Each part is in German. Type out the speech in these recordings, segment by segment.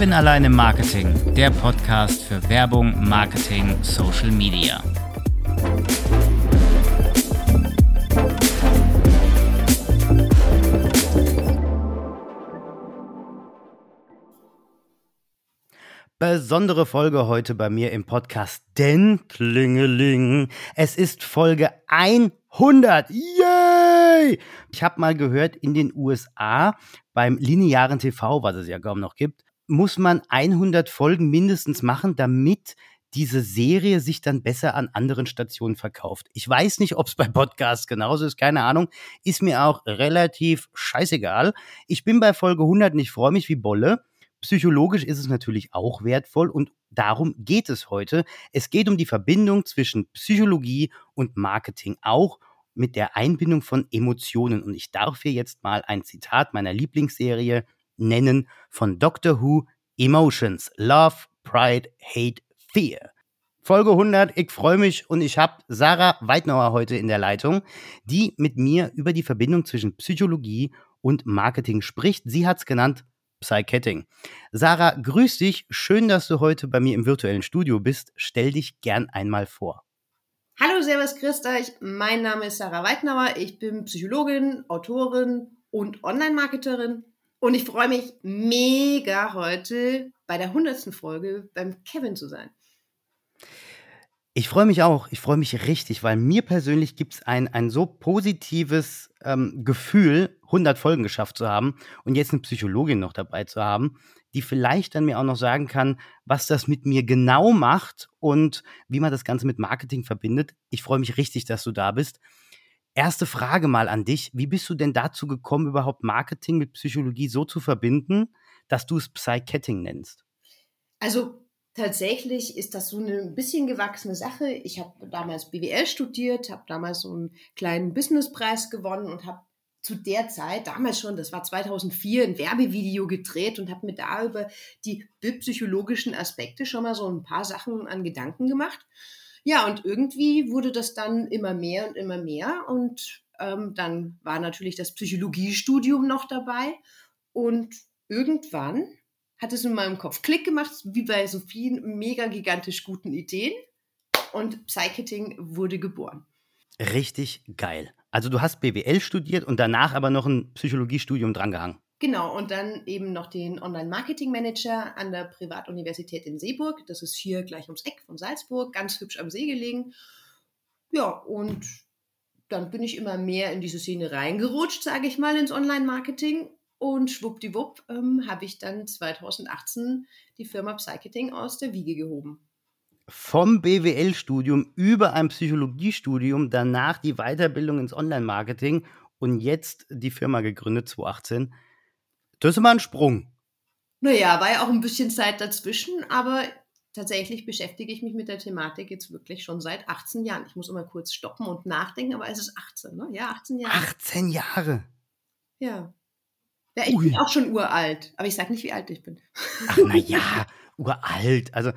Kevin allein im Marketing, der Podcast für Werbung, Marketing, Social Media. Besondere Folge heute bei mir im Podcast, denn Klingeling, es ist Folge 100. Yay! Ich habe mal gehört, in den USA beim linearen TV, was es ja kaum noch gibt, muss man 100 Folgen mindestens machen, damit diese Serie sich dann besser an anderen Stationen verkauft. Ich weiß nicht, ob es bei Podcasts genauso ist, keine Ahnung. Ist mir auch relativ scheißegal. Ich bin bei Folge 100 und ich freue mich wie Bolle. Psychologisch ist es natürlich auch wertvoll und darum geht es heute. Es geht um die Verbindung zwischen Psychologie und Marketing, auch mit der Einbindung von Emotionen. Und ich darf hier jetzt mal ein Zitat meiner Lieblingsserie nennen von Doctor Who Emotions, Love, Pride, Hate, Fear. Folge 100, ich freue mich und ich habe Sarah Weidnauer heute in der Leitung, die mit mir über die Verbindung zwischen Psychologie und Marketing spricht. Sie hat es genannt Psychetting. Sarah, grüß dich. Schön, dass du heute bei mir im virtuellen Studio bist. Stell dich gern einmal vor. Hallo, Servus, Christa. Ich, mein Name ist Sarah Weidnauer. Ich bin Psychologin, Autorin und Online-Marketerin. Und ich freue mich mega heute bei der 100. Folge beim Kevin zu sein. Ich freue mich auch. Ich freue mich richtig, weil mir persönlich gibt es ein, ein so positives ähm, Gefühl, 100 Folgen geschafft zu haben und jetzt eine Psychologin noch dabei zu haben, die vielleicht dann mir auch noch sagen kann, was das mit mir genau macht und wie man das Ganze mit Marketing verbindet. Ich freue mich richtig, dass du da bist. Erste Frage mal an dich. Wie bist du denn dazu gekommen, überhaupt Marketing mit Psychologie so zu verbinden, dass du es Psychetting nennst? Also tatsächlich ist das so eine ein bisschen gewachsene Sache. Ich habe damals BWL studiert, habe damals so einen kleinen Businesspreis gewonnen und habe zu der Zeit, damals schon, das war 2004, ein Werbevideo gedreht und habe mir da über die psychologischen Aspekte schon mal so ein paar Sachen an Gedanken gemacht. Ja, und irgendwie wurde das dann immer mehr und immer mehr. Und ähm, dann war natürlich das Psychologiestudium noch dabei. Und irgendwann hat es in meinem Kopf Klick gemacht, wie bei so vielen mega gigantisch guten Ideen. Und Psycheting wurde geboren. Richtig geil. Also du hast BWL studiert und danach aber noch ein Psychologiestudium drangehangen. Genau, und dann eben noch den Online-Marketing-Manager an der Privatuniversität in Seeburg. Das ist hier gleich ums Eck von Salzburg, ganz hübsch am See gelegen. Ja, und dann bin ich immer mehr in diese Szene reingerutscht, sage ich mal, ins Online-Marketing. Und schwuppdiwupp ähm, habe ich dann 2018 die Firma Psycheting aus der Wiege gehoben vom BWL-Studium über ein Psychologiestudium, danach die Weiterbildung ins Online-Marketing und jetzt die Firma gegründet, 2018. Das ist immer ein Sprung. Naja, war ja auch ein bisschen Zeit dazwischen, aber tatsächlich beschäftige ich mich mit der Thematik jetzt wirklich schon seit 18 Jahren. Ich muss immer kurz stoppen und nachdenken, aber es ist 18, ne? Ja, 18 Jahre. 18 Jahre? Ja. Ja, ich Ui. bin auch schon uralt, aber ich sage nicht, wie alt ich bin. Ach, naja, uralt. Also,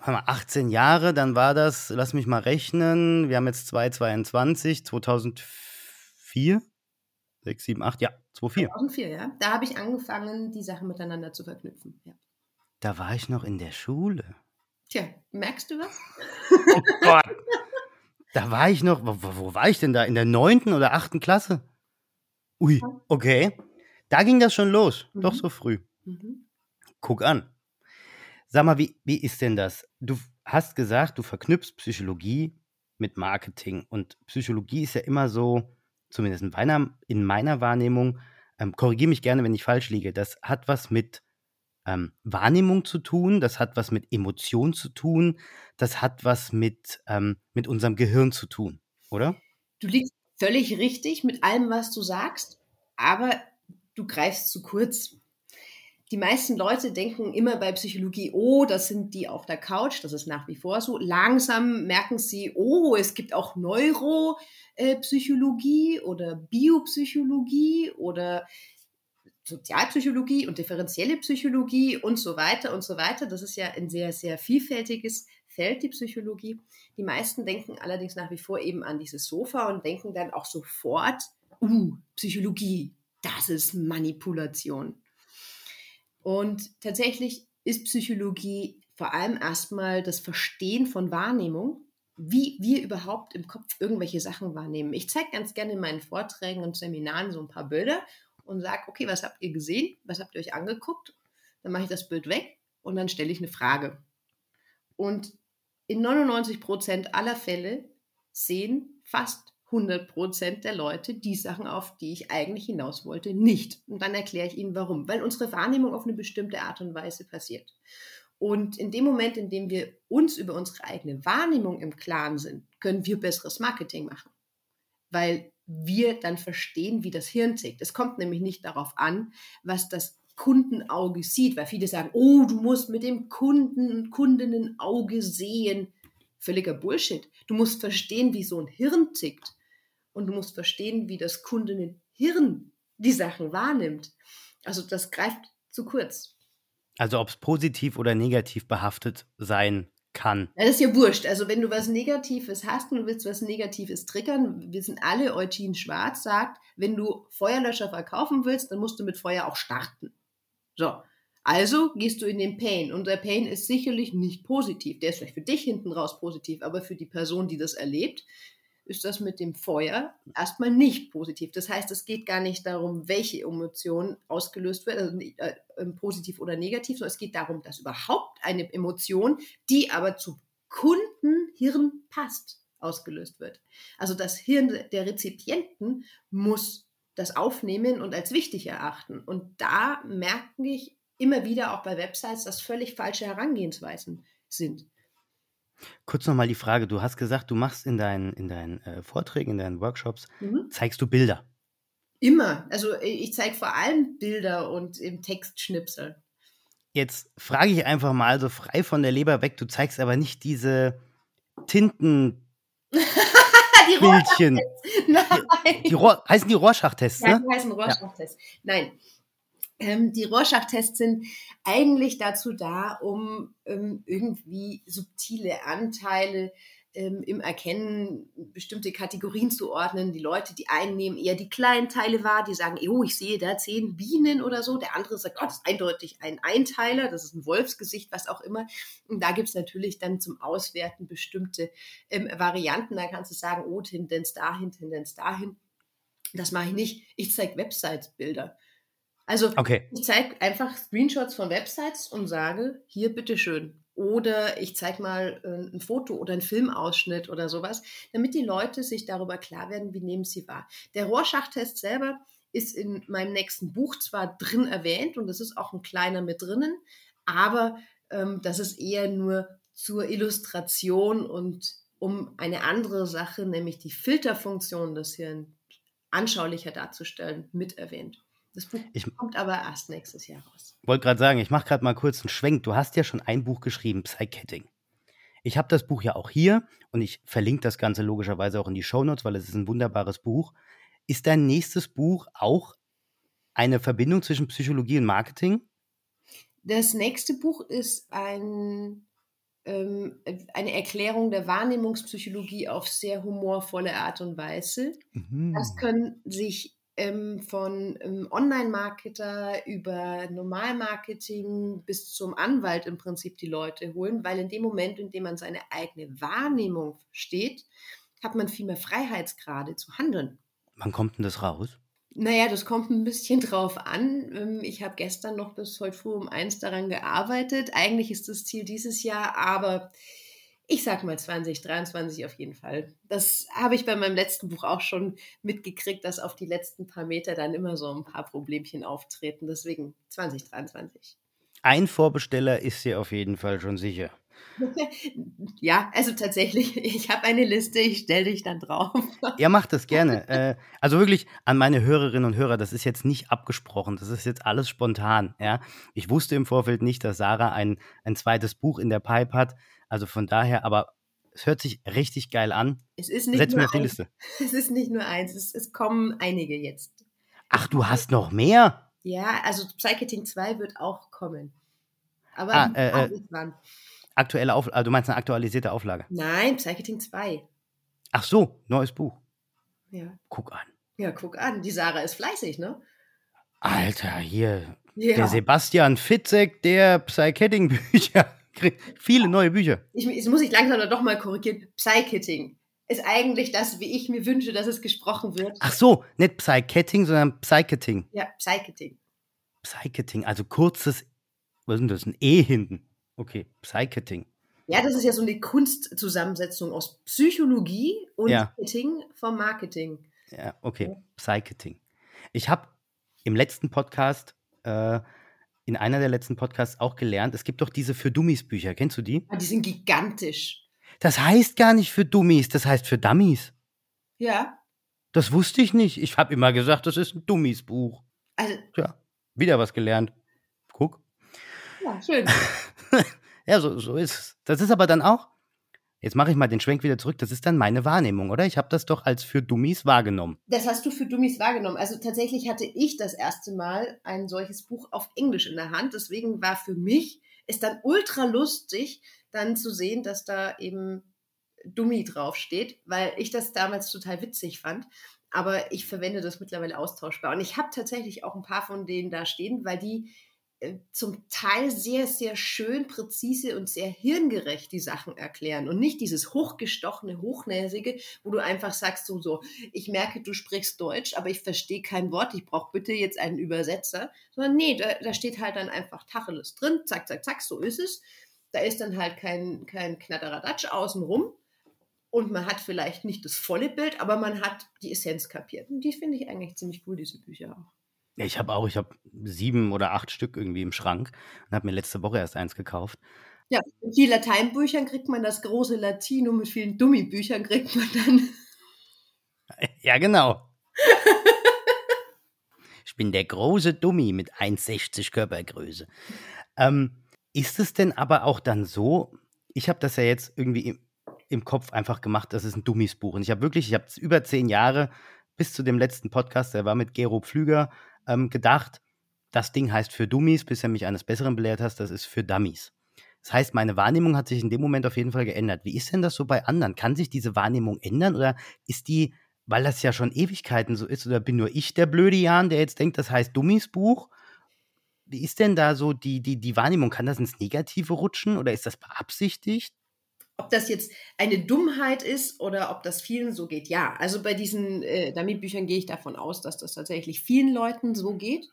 18 Jahre, dann war das, lass mich mal rechnen, wir haben jetzt 2022, 2004, 6, 7, 8, ja, 2004. 2004, ja. Da habe ich angefangen, die Sachen miteinander zu verknüpfen, ja. Da war ich noch in der Schule. Tja, merkst du was? Oh Gott. Da war ich noch, wo, wo war ich denn da? In der neunten oder achten Klasse? Ui, okay. Da ging das schon los. Mhm. Doch so früh. Mhm. Guck an. Sag mal, wie, wie ist denn das? Du hast gesagt, du verknüpfst Psychologie mit Marketing. Und Psychologie ist ja immer so, zumindest in meiner, in meiner Wahrnehmung, ähm, korrigiere mich gerne, wenn ich falsch liege, das hat was mit ähm, Wahrnehmung zu tun, das hat was mit Emotion zu tun, das hat was mit, ähm, mit unserem Gehirn zu tun, oder? Du liegst völlig richtig mit allem, was du sagst, aber du greifst zu kurz die meisten Leute denken immer bei Psychologie, oh, das sind die auf der Couch, das ist nach wie vor so. Langsam merken sie, oh, es gibt auch Neuropsychologie oder Biopsychologie oder Sozialpsychologie und differenzielle Psychologie und so weiter und so weiter. Das ist ja ein sehr, sehr vielfältiges Feld, die Psychologie. Die meisten denken allerdings nach wie vor eben an dieses Sofa und denken dann auch sofort, uh, Psychologie, das ist Manipulation. Und tatsächlich ist Psychologie vor allem erstmal das Verstehen von Wahrnehmung, wie wir überhaupt im Kopf irgendwelche Sachen wahrnehmen. Ich zeige ganz gerne in meinen Vorträgen und Seminaren so ein paar Bilder und sage, okay, was habt ihr gesehen? Was habt ihr euch angeguckt? Dann mache ich das Bild weg und dann stelle ich eine Frage. Und in 99 Prozent aller Fälle sehen fast 100 Prozent der Leute die Sachen, auf die ich eigentlich hinaus wollte, nicht. Und dann erkläre ich ihnen warum. Weil unsere Wahrnehmung auf eine bestimmte Art und Weise passiert. Und in dem Moment, in dem wir uns über unsere eigene Wahrnehmung im Klaren sind, können wir besseres Marketing machen. Weil wir dann verstehen, wie das Hirn tickt. Es kommt nämlich nicht darauf an, was das Kundenauge sieht, weil viele sagen, oh, du musst mit dem Kunden und Kundinnenauge sehen. Völliger Bullshit. Du musst verstehen, wie so ein Hirn tickt. Und du musst verstehen, wie das Kundinnenhirn die Sachen wahrnimmt. Also das greift zu kurz. Also ob es positiv oder negativ behaftet sein kann. Das ist ja wurscht. Also wenn du was Negatives hast und du willst was Negatives triggern, wir sind alle, Eugene Schwarz sagt, wenn du Feuerlöscher verkaufen willst, dann musst du mit Feuer auch starten. So. Also gehst du in den Pain und der Pain ist sicherlich nicht positiv. Der ist vielleicht für dich hinten raus positiv, aber für die Person, die das erlebt, ist das mit dem Feuer erstmal nicht positiv. Das heißt, es geht gar nicht darum, welche Emotion ausgelöst wird, also äh, ähm, positiv oder negativ, sondern es geht darum, dass überhaupt eine Emotion, die aber zu Kundenhirn passt, ausgelöst wird. Also das Hirn der Rezipienten muss das aufnehmen und als wichtig erachten. Und da merke ich immer wieder auch bei Websites, dass völlig falsche Herangehensweisen sind. Kurz nochmal die Frage, du hast gesagt, du machst in deinen, in deinen äh, Vorträgen, in deinen Workshops, mhm. zeigst du Bilder. Immer. Also äh, ich zeige vor allem Bilder und im Textschnipsel. Jetzt frage ich einfach mal so frei von der Leber weg, du zeigst aber nicht diese Tinten. die Bildchen. Nein. Die, die heißen die Rorschach-Tests, ne? Ja, die heißen Rorschach-Tests. Ja. Nein. Ähm, die Rorschach-Tests sind eigentlich dazu da, um ähm, irgendwie subtile Anteile ähm, im Erkennen bestimmte Kategorien zu ordnen. Die Leute, die einen nehmen eher die kleinen Teile wahr, die sagen, oh, ich sehe da zehn Bienen oder so. Der andere sagt, oh, das ist eindeutig ein Einteiler, das ist ein Wolfsgesicht, was auch immer. Und da gibt es natürlich dann zum Auswerten bestimmte ähm, Varianten. Da kannst du sagen, oh, Tendenz dahin, Tendenz dahin. Das mache ich nicht. Ich zeige Website-Bilder. Also okay. ich zeige einfach Screenshots von Websites und sage, hier bitteschön. Oder ich zeige mal äh, ein Foto oder einen Filmausschnitt oder sowas, damit die Leute sich darüber klar werden, wie nehmen sie wahr. Der Rorschach-Test selber ist in meinem nächsten Buch zwar drin erwähnt und es ist auch ein kleiner mit drinnen, aber ähm, das ist eher nur zur Illustration und um eine andere Sache, nämlich die Filterfunktion des Hirns anschaulicher darzustellen, mit erwähnt. Das Buch ich, kommt aber erst nächstes Jahr raus. Wollte gerade sagen, ich mache gerade mal kurz einen Schwenk. Du hast ja schon ein Buch geschrieben, Psychetting. Ich habe das Buch ja auch hier und ich verlinke das Ganze logischerweise auch in die Shownotes, weil es ist ein wunderbares Buch. Ist dein nächstes Buch auch eine Verbindung zwischen Psychologie und Marketing? Das nächste Buch ist ein, ähm, eine Erklärung der Wahrnehmungspsychologie auf sehr humorvolle Art und Weise. Mhm. Das können sich ähm, von ähm, Online-Marketer über Normalmarketing bis zum Anwalt im Prinzip die Leute holen, weil in dem Moment, in dem man seine eigene Wahrnehmung steht, hat man viel mehr Freiheitsgrade zu handeln. Wann kommt denn das raus? Naja, das kommt ein bisschen drauf an. Ähm, ich habe gestern noch bis heute früh um eins daran gearbeitet. Eigentlich ist das Ziel dieses Jahr, aber ich sag mal 2023 auf jeden Fall. Das habe ich bei meinem letzten Buch auch schon mitgekriegt, dass auf die letzten paar Meter dann immer so ein paar Problemchen auftreten. Deswegen 2023. Ein Vorbesteller ist hier auf jeden Fall schon sicher. ja, also tatsächlich, ich habe eine Liste, ich stelle dich dann drauf. ja, macht das gerne. Äh, also wirklich an meine Hörerinnen und Hörer, das ist jetzt nicht abgesprochen, das ist jetzt alles spontan. Ja? Ich wusste im Vorfeld nicht, dass Sarah ein, ein zweites Buch in der Pipe hat. Also von daher, aber es hört sich richtig geil an. Es ist nicht, Setz nur, mir auf die Liste. es ist nicht nur eins, es, es, kommen einige jetzt. Ach, du hast noch mehr? Ja, also Psycheting 2 wird auch kommen. Aber ah, äh, äh, wann. Aktuelle Auflage, also du meinst eine aktualisierte Auflage? Nein, Psycheting 2. Ach so, neues Buch. Ja. Guck an. Ja, guck an. Die Sarah ist fleißig, ne? Alter, hier, Ja. Der Sebastian Fitzek der Psychetting-Bücher viele neue Bücher. Ich, jetzt muss ich langsam doch mal korrigieren. Psychitting ist eigentlich das, wie ich mir wünsche, dass es gesprochen wird. Ach so, nicht Psychetting, sondern Psycheting. Ja, Psycheting. Psycheting, also kurzes, was ist denn das, ein E hinten? Okay, Psycheting. Ja, das ist ja so eine Kunstzusammensetzung aus Psychologie und ja. Marketing vom Marketing. Ja, okay, Psycheting. Ich habe im letzten Podcast, äh, in einer der letzten Podcasts auch gelernt, es gibt doch diese für Dummies Bücher. Kennst du die? Ah, die sind gigantisch. Das heißt gar nicht für Dummies, das heißt für Dummies. Ja. Das wusste ich nicht. Ich habe immer gesagt, das ist ein Dummies Buch. Also. Tja, wieder was gelernt. Guck. Ja, schön. ja, so, so ist es. Das ist aber dann auch, Jetzt mache ich mal den Schwenk wieder zurück. Das ist dann meine Wahrnehmung, oder? Ich habe das doch als für Dummies wahrgenommen. Das hast du für Dummies wahrgenommen. Also tatsächlich hatte ich das erste Mal ein solches Buch auf Englisch in der Hand. Deswegen war für mich es dann ultra lustig, dann zu sehen, dass da eben Dummy draufsteht, weil ich das damals total witzig fand. Aber ich verwende das mittlerweile austauschbar. Und ich habe tatsächlich auch ein paar von denen da stehen, weil die zum Teil sehr, sehr schön, präzise und sehr hirngerecht die Sachen erklären und nicht dieses hochgestochene, hochnäsige, wo du einfach sagst so, so, ich merke, du sprichst Deutsch, aber ich verstehe kein Wort, ich brauche bitte jetzt einen Übersetzer, sondern nee, da, da steht halt dann einfach Tacheles drin, zack, zack, zack, so ist es. Da ist dann halt kein, kein Knatteradatsch außenrum und man hat vielleicht nicht das volle Bild, aber man hat die Essenz kapiert. Und die finde ich eigentlich ziemlich cool, diese Bücher auch. Ja, ich habe auch, ich habe sieben oder acht Stück irgendwie im Schrank und habe mir letzte Woche erst eins gekauft. Ja, mit vielen Lateinbüchern kriegt man das große Latino, mit vielen Dummy-Büchern kriegt man dann. Ja, genau. ich bin der große Dummy mit 1,60 Körpergröße. Ähm, ist es denn aber auch dann so, ich habe das ja jetzt irgendwie im, im Kopf einfach gemacht, das ist ein Dummies-Buch. Und ich habe wirklich, ich habe über zehn Jahre bis zu dem letzten Podcast, der war mit Gero Pflüger, ähm, gedacht, das Ding heißt für Dummies, bis er mich eines Besseren belehrt hast, das ist für Dummies. Das heißt, meine Wahrnehmung hat sich in dem Moment auf jeden Fall geändert. Wie ist denn das so bei anderen? Kann sich diese Wahrnehmung ändern oder ist die, weil das ja schon Ewigkeiten so ist, oder bin nur ich der blöde Jan, der jetzt denkt, das heißt Dummies Buch? Wie ist denn da so die, die, die Wahrnehmung? Kann das ins Negative rutschen oder ist das beabsichtigt? Ob das jetzt eine Dummheit ist oder ob das vielen so geht, ja. Also bei diesen äh, Dummy-Büchern gehe ich davon aus, dass das tatsächlich vielen Leuten so geht.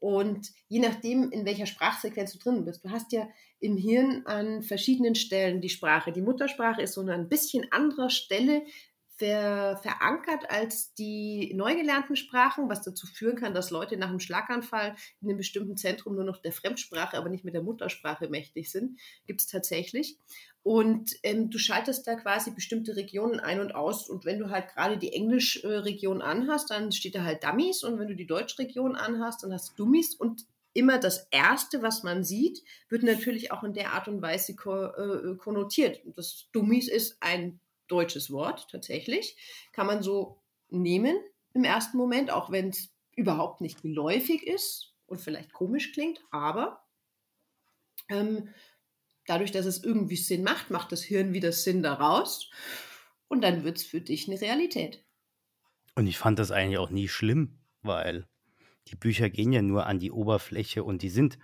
Und je nachdem, in welcher Sprachsequenz du drin bist, du hast ja im Hirn an verschiedenen Stellen die Sprache. Die Muttersprache ist so an ein bisschen anderer Stelle ver, verankert als die neu gelernten Sprachen, was dazu führen kann, dass Leute nach einem Schlaganfall in einem bestimmten Zentrum nur noch der Fremdsprache, aber nicht mit der Muttersprache mächtig sind. Gibt es tatsächlich. Und ähm, du schaltest da quasi bestimmte Regionen ein und aus. Und wenn du halt gerade die Englisch-Region anhast, dann steht da halt Dummies. Und wenn du die Deutsch-Region anhast, dann hast du Dummies. Und immer das Erste, was man sieht, wird natürlich auch in der Art und Weise äh, konnotiert. Das Dummies ist ein deutsches Wort tatsächlich. Kann man so nehmen im ersten Moment, auch wenn es überhaupt nicht geläufig ist und vielleicht komisch klingt, aber ähm, dadurch, dass es irgendwie Sinn macht, macht das Hirn wieder Sinn daraus und dann wird es für dich eine Realität. Und ich fand das eigentlich auch nie schlimm, weil die Bücher gehen ja nur an die Oberfläche und die sind,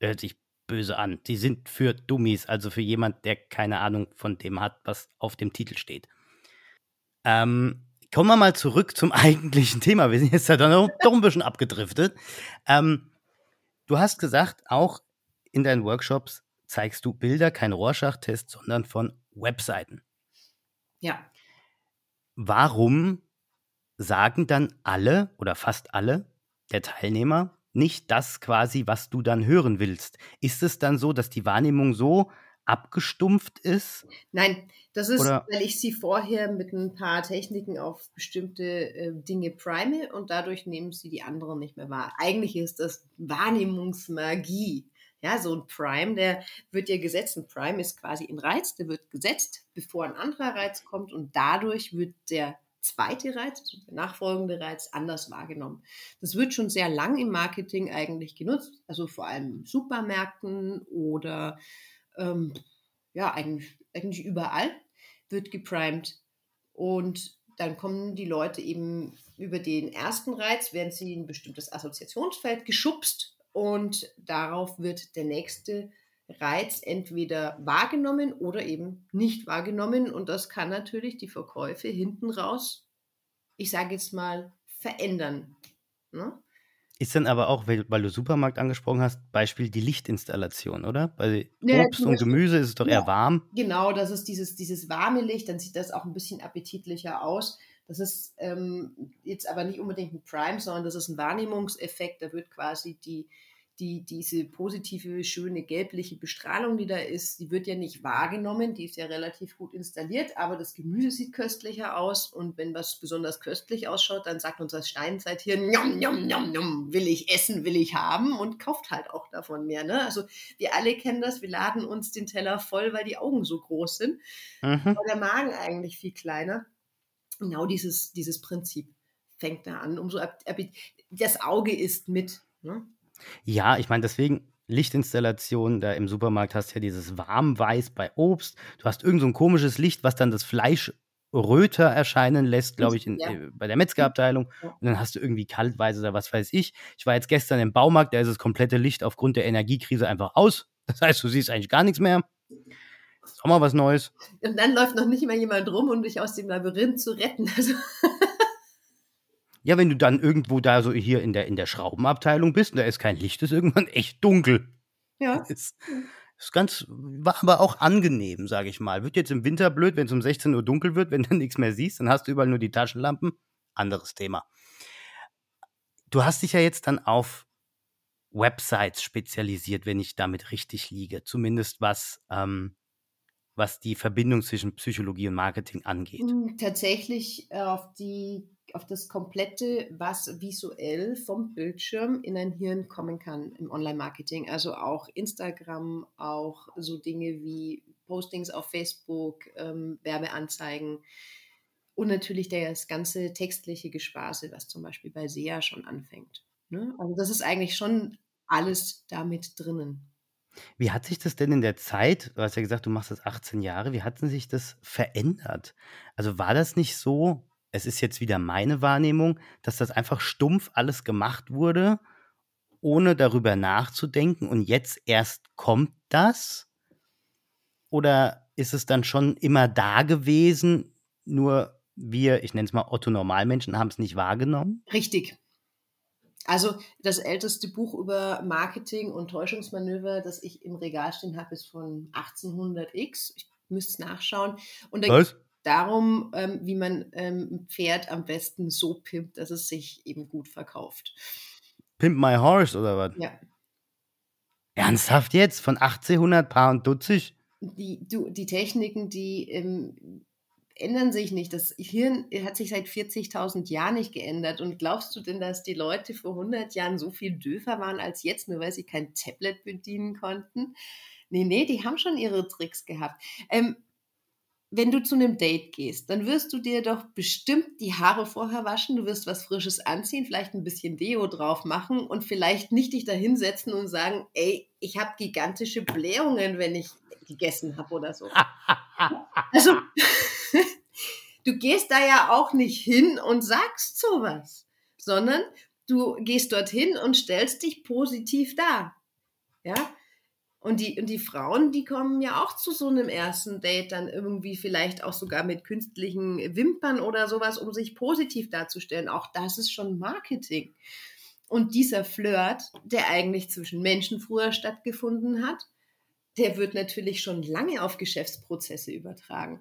hört sich böse an. Die sind für Dummies, also für jemand, der keine Ahnung von dem hat, was auf dem Titel steht. Ähm, kommen wir mal zurück zum eigentlichen Thema. Wir sind jetzt ja doch, doch ein bisschen abgedriftet. Ähm, du hast gesagt, auch in deinen Workshops zeigst du Bilder, kein Rorschach-Test, sondern von Webseiten. Ja. Warum sagen dann alle oder fast alle der Teilnehmer, nicht das quasi, was du dann hören willst. Ist es dann so, dass die Wahrnehmung so abgestumpft ist? Nein, das ist, Oder? weil ich sie vorher mit ein paar Techniken auf bestimmte äh, Dinge prime und dadurch nehmen sie die anderen nicht mehr wahr. Eigentlich ist das Wahrnehmungsmagie. Ja, so ein Prime, der wird ja gesetzt. Ein Prime ist quasi ein Reiz, der wird gesetzt, bevor ein anderer Reiz kommt und dadurch wird der zweite Reiz, also der nachfolgende Reiz, anders wahrgenommen. Das wird schon sehr lang im Marketing eigentlich genutzt, also vor allem in Supermärkten oder ähm, ja, eigentlich, eigentlich überall wird geprimed. Und dann kommen die Leute eben über den ersten Reiz, werden sie in ein bestimmtes Assoziationsfeld geschubst und darauf wird der nächste Reiz entweder wahrgenommen oder eben nicht wahrgenommen. Und das kann natürlich die Verkäufe hinten raus, ich sage jetzt mal, verändern. Ne? Ist dann aber auch, weil, du Supermarkt angesprochen hast, Beispiel die Lichtinstallation, oder? Bei ja, Obst und Gemüse ist es doch ja, eher warm. Genau, das ist dieses, dieses warme Licht, dann sieht das auch ein bisschen appetitlicher aus. Das ist ähm, jetzt aber nicht unbedingt ein Prime, sondern das ist ein Wahrnehmungseffekt. Da wird quasi die, die, diese positive, schöne gelbliche Bestrahlung, die da ist, die wird ja nicht wahrgenommen, die ist ja relativ gut installiert, aber das Gemüse sieht köstlicher aus und wenn was besonders köstlich ausschaut, dann sagt unser Steinzeit njom, njom, njom, njom, will ich essen, will ich haben und kauft halt auch davon mehr. Ne? Also wir alle kennen das, wir laden uns den Teller voll, weil die Augen so groß sind, mhm. aber der Magen eigentlich viel kleiner. Genau dieses, dieses Prinzip fängt da an. Umso das Auge ist mit. Ne? Ja, ich meine, deswegen Lichtinstallation, da im Supermarkt hast du ja dieses Warmweiß bei Obst. Du hast irgend so ein komisches Licht, was dann das Fleisch röter erscheinen lässt, glaube ich, in, ja. äh, bei der Metzgerabteilung. Ja. Und dann hast du irgendwie Kaltweiß oder was weiß ich. Ich war jetzt gestern im Baumarkt, da ist das komplette Licht aufgrund der Energiekrise einfach aus. Das heißt, du siehst eigentlich gar nichts mehr. Ist auch mal was Neues. Und dann läuft noch nicht mal jemand rum, um dich aus dem Labyrinth zu retten. Also ja, wenn du dann irgendwo da so hier in der, in der Schraubenabteilung bist und da ist kein Licht, ist irgendwann echt dunkel. Ja. Ist, ist ganz, war aber auch angenehm, sage ich mal. Wird jetzt im Winter blöd, wenn es um 16 Uhr dunkel wird, wenn du nichts mehr siehst, dann hast du überall nur die Taschenlampen. Anderes Thema. Du hast dich ja jetzt dann auf Websites spezialisiert, wenn ich damit richtig liege. Zumindest was, ähm, was die Verbindung zwischen Psychologie und Marketing angeht. Hm, tatsächlich auf die auf das komplette, was visuell vom Bildschirm in ein Hirn kommen kann im Online-Marketing. Also auch Instagram, auch so Dinge wie Postings auf Facebook, ähm, Werbeanzeigen und natürlich das ganze textliche Gespaße, was zum Beispiel bei SEA schon anfängt. Ne? Also das ist eigentlich schon alles damit drinnen. Wie hat sich das denn in der Zeit, du hast ja gesagt, du machst das 18 Jahre, wie hat sich das verändert? Also war das nicht so, es ist jetzt wieder meine Wahrnehmung, dass das einfach stumpf alles gemacht wurde, ohne darüber nachzudenken und jetzt erst kommt das? Oder ist es dann schon immer da gewesen, nur wir, ich nenne es mal Otto Normalmenschen, haben es nicht wahrgenommen? Richtig. Also das älteste Buch über Marketing und Täuschungsmanöver, das ich im Regal stehen habe, ist von 1800x. Ich müsste es nachschauen. Und da Was? Darum, ähm, wie man ähm, ein Pferd am besten so pimpt, dass es sich eben gut verkauft. Pimp My Horse oder was? Ja. Ernsthaft jetzt? Von 1800 Paar und Dutzig? Die, du, die Techniken, die ähm, ändern sich nicht. Das Hirn hat sich seit 40.000 Jahren nicht geändert. Und glaubst du denn, dass die Leute vor 100 Jahren so viel döfer waren als jetzt, nur weil sie kein Tablet bedienen konnten? Nee, nee, die haben schon ihre Tricks gehabt. Ähm, wenn du zu einem Date gehst, dann wirst du dir doch bestimmt die Haare vorher waschen, du wirst was Frisches anziehen, vielleicht ein bisschen Deo drauf machen und vielleicht nicht dich da hinsetzen und sagen, ey, ich habe gigantische Blähungen, wenn ich gegessen habe oder so. also, du gehst da ja auch nicht hin und sagst sowas, sondern du gehst dorthin und stellst dich positiv dar. Ja, und die, und die Frauen, die kommen ja auch zu so einem ersten Date dann irgendwie vielleicht auch sogar mit künstlichen Wimpern oder sowas, um sich positiv darzustellen. Auch das ist schon Marketing. Und dieser Flirt, der eigentlich zwischen Menschen früher stattgefunden hat, der wird natürlich schon lange auf Geschäftsprozesse übertragen.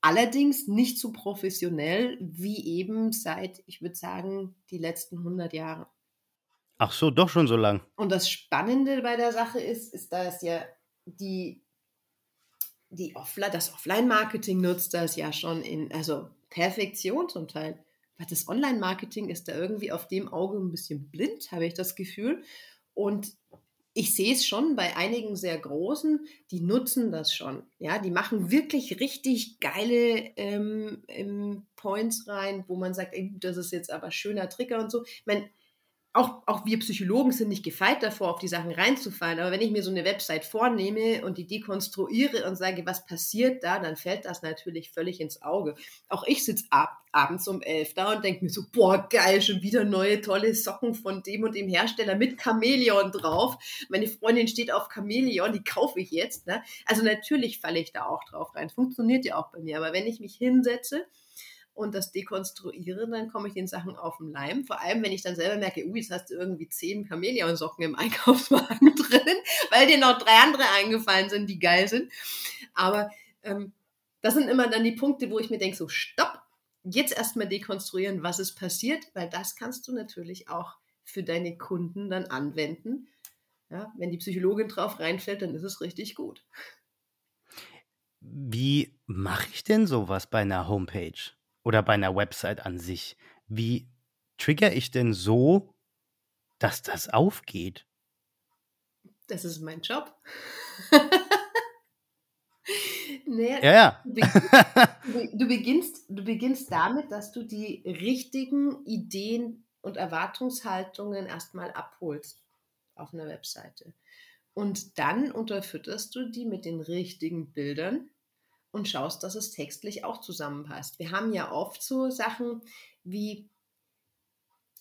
Allerdings nicht so professionell wie eben seit, ich würde sagen, die letzten 100 Jahre. Ach so, doch schon so lang. Und das Spannende bei der Sache ist, ist, dass ja die, die Offline, das Offline-Marketing nutzt das ja schon in, also Perfektion zum Teil. Aber das Online-Marketing ist da irgendwie auf dem Auge ein bisschen blind, habe ich das Gefühl. Und ich sehe es schon bei einigen sehr großen, die nutzen das schon. Ja, die machen wirklich richtig geile ähm, ähm, Points rein, wo man sagt, ey, das ist jetzt aber schöner Trigger und so. Ich meine, auch, auch wir Psychologen sind nicht gefeit davor, auf die Sachen reinzufallen. Aber wenn ich mir so eine Website vornehme und die dekonstruiere und sage, was passiert da, dann fällt das natürlich völlig ins Auge. Auch ich sitze ab, abends um elf da und denke mir so, boah, geil, schon wieder neue tolle Socken von dem und dem Hersteller mit Chamäleon drauf. Meine Freundin steht auf Chamäleon, die kaufe ich jetzt. Ne? Also natürlich falle ich da auch drauf rein. Funktioniert ja auch bei mir. Aber wenn ich mich hinsetze und das dekonstruiere, dann komme ich den Sachen auf den Leim. Vor allem, wenn ich dann selber merke, ui, jetzt hast du irgendwie zehn Chamäleon-Socken im Einkaufswagen drin, weil dir noch drei andere eingefallen sind, die geil sind. Aber ähm, das sind immer dann die Punkte, wo ich mir denke, so stopp, jetzt erstmal dekonstruieren, was ist passiert, weil das kannst du natürlich auch für deine Kunden dann anwenden. Ja, wenn die Psychologin drauf reinfällt, dann ist es richtig gut. Wie mache ich denn sowas bei einer Homepage? Oder bei einer Website an sich. Wie trigger ich denn so, dass das aufgeht? Das ist mein Job. naja, ja, ja. Du, beginnst, du beginnst damit, dass du die richtigen Ideen und Erwartungshaltungen erstmal abholst auf einer Webseite. Und dann unterfütterst du die mit den richtigen Bildern, und schaust, dass es textlich auch zusammenpasst. Wir haben ja oft so Sachen wie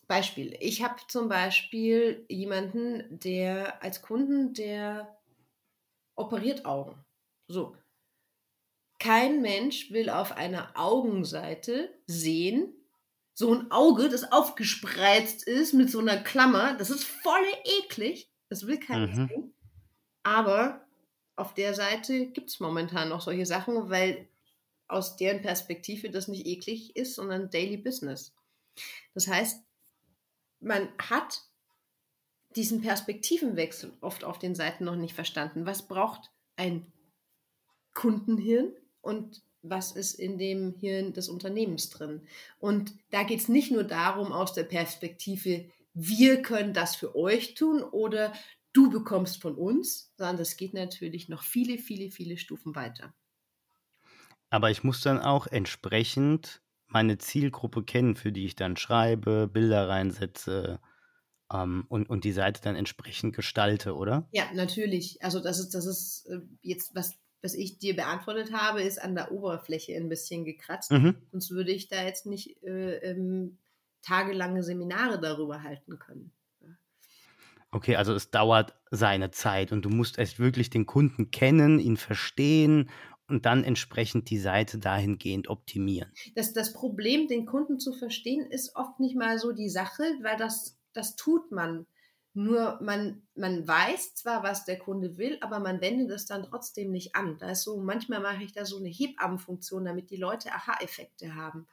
Beispiel. Ich habe zum Beispiel jemanden, der als Kunden, der operiert Augen. So. Kein Mensch will auf einer Augenseite sehen, so ein Auge, das aufgespreizt ist mit so einer Klammer. Das ist voll eklig. Das will keiner mhm. sehen. Aber auf der Seite gibt es momentan noch solche Sachen, weil aus deren Perspektive das nicht eklig ist, sondern Daily Business. Das heißt, man hat diesen Perspektivenwechsel oft auf den Seiten noch nicht verstanden. Was braucht ein Kundenhirn und was ist in dem Hirn des Unternehmens drin? Und da geht es nicht nur darum, aus der Perspektive, wir können das für euch tun oder du bekommst von uns, sondern das geht natürlich noch viele, viele, viele Stufen weiter. Aber ich muss dann auch entsprechend meine Zielgruppe kennen, für die ich dann schreibe, Bilder reinsetze ähm, und, und die Seite dann entsprechend gestalte, oder? Ja, natürlich. Also das ist, das ist äh, jetzt, was, was ich dir beantwortet habe, ist an der Oberfläche ein bisschen gekratzt. Mhm. Sonst würde ich da jetzt nicht äh, ähm, tagelange Seminare darüber halten können. Okay, also es dauert seine Zeit und du musst erst wirklich den Kunden kennen, ihn verstehen und dann entsprechend die Seite dahingehend optimieren. Das, das Problem, den Kunden zu verstehen, ist oft nicht mal so die Sache, weil das, das tut man. Nur man, man weiß zwar, was der Kunde will, aber man wendet es dann trotzdem nicht an. Da ist so, manchmal mache ich da so eine Hebammenfunktion, damit die Leute Aha-Effekte haben.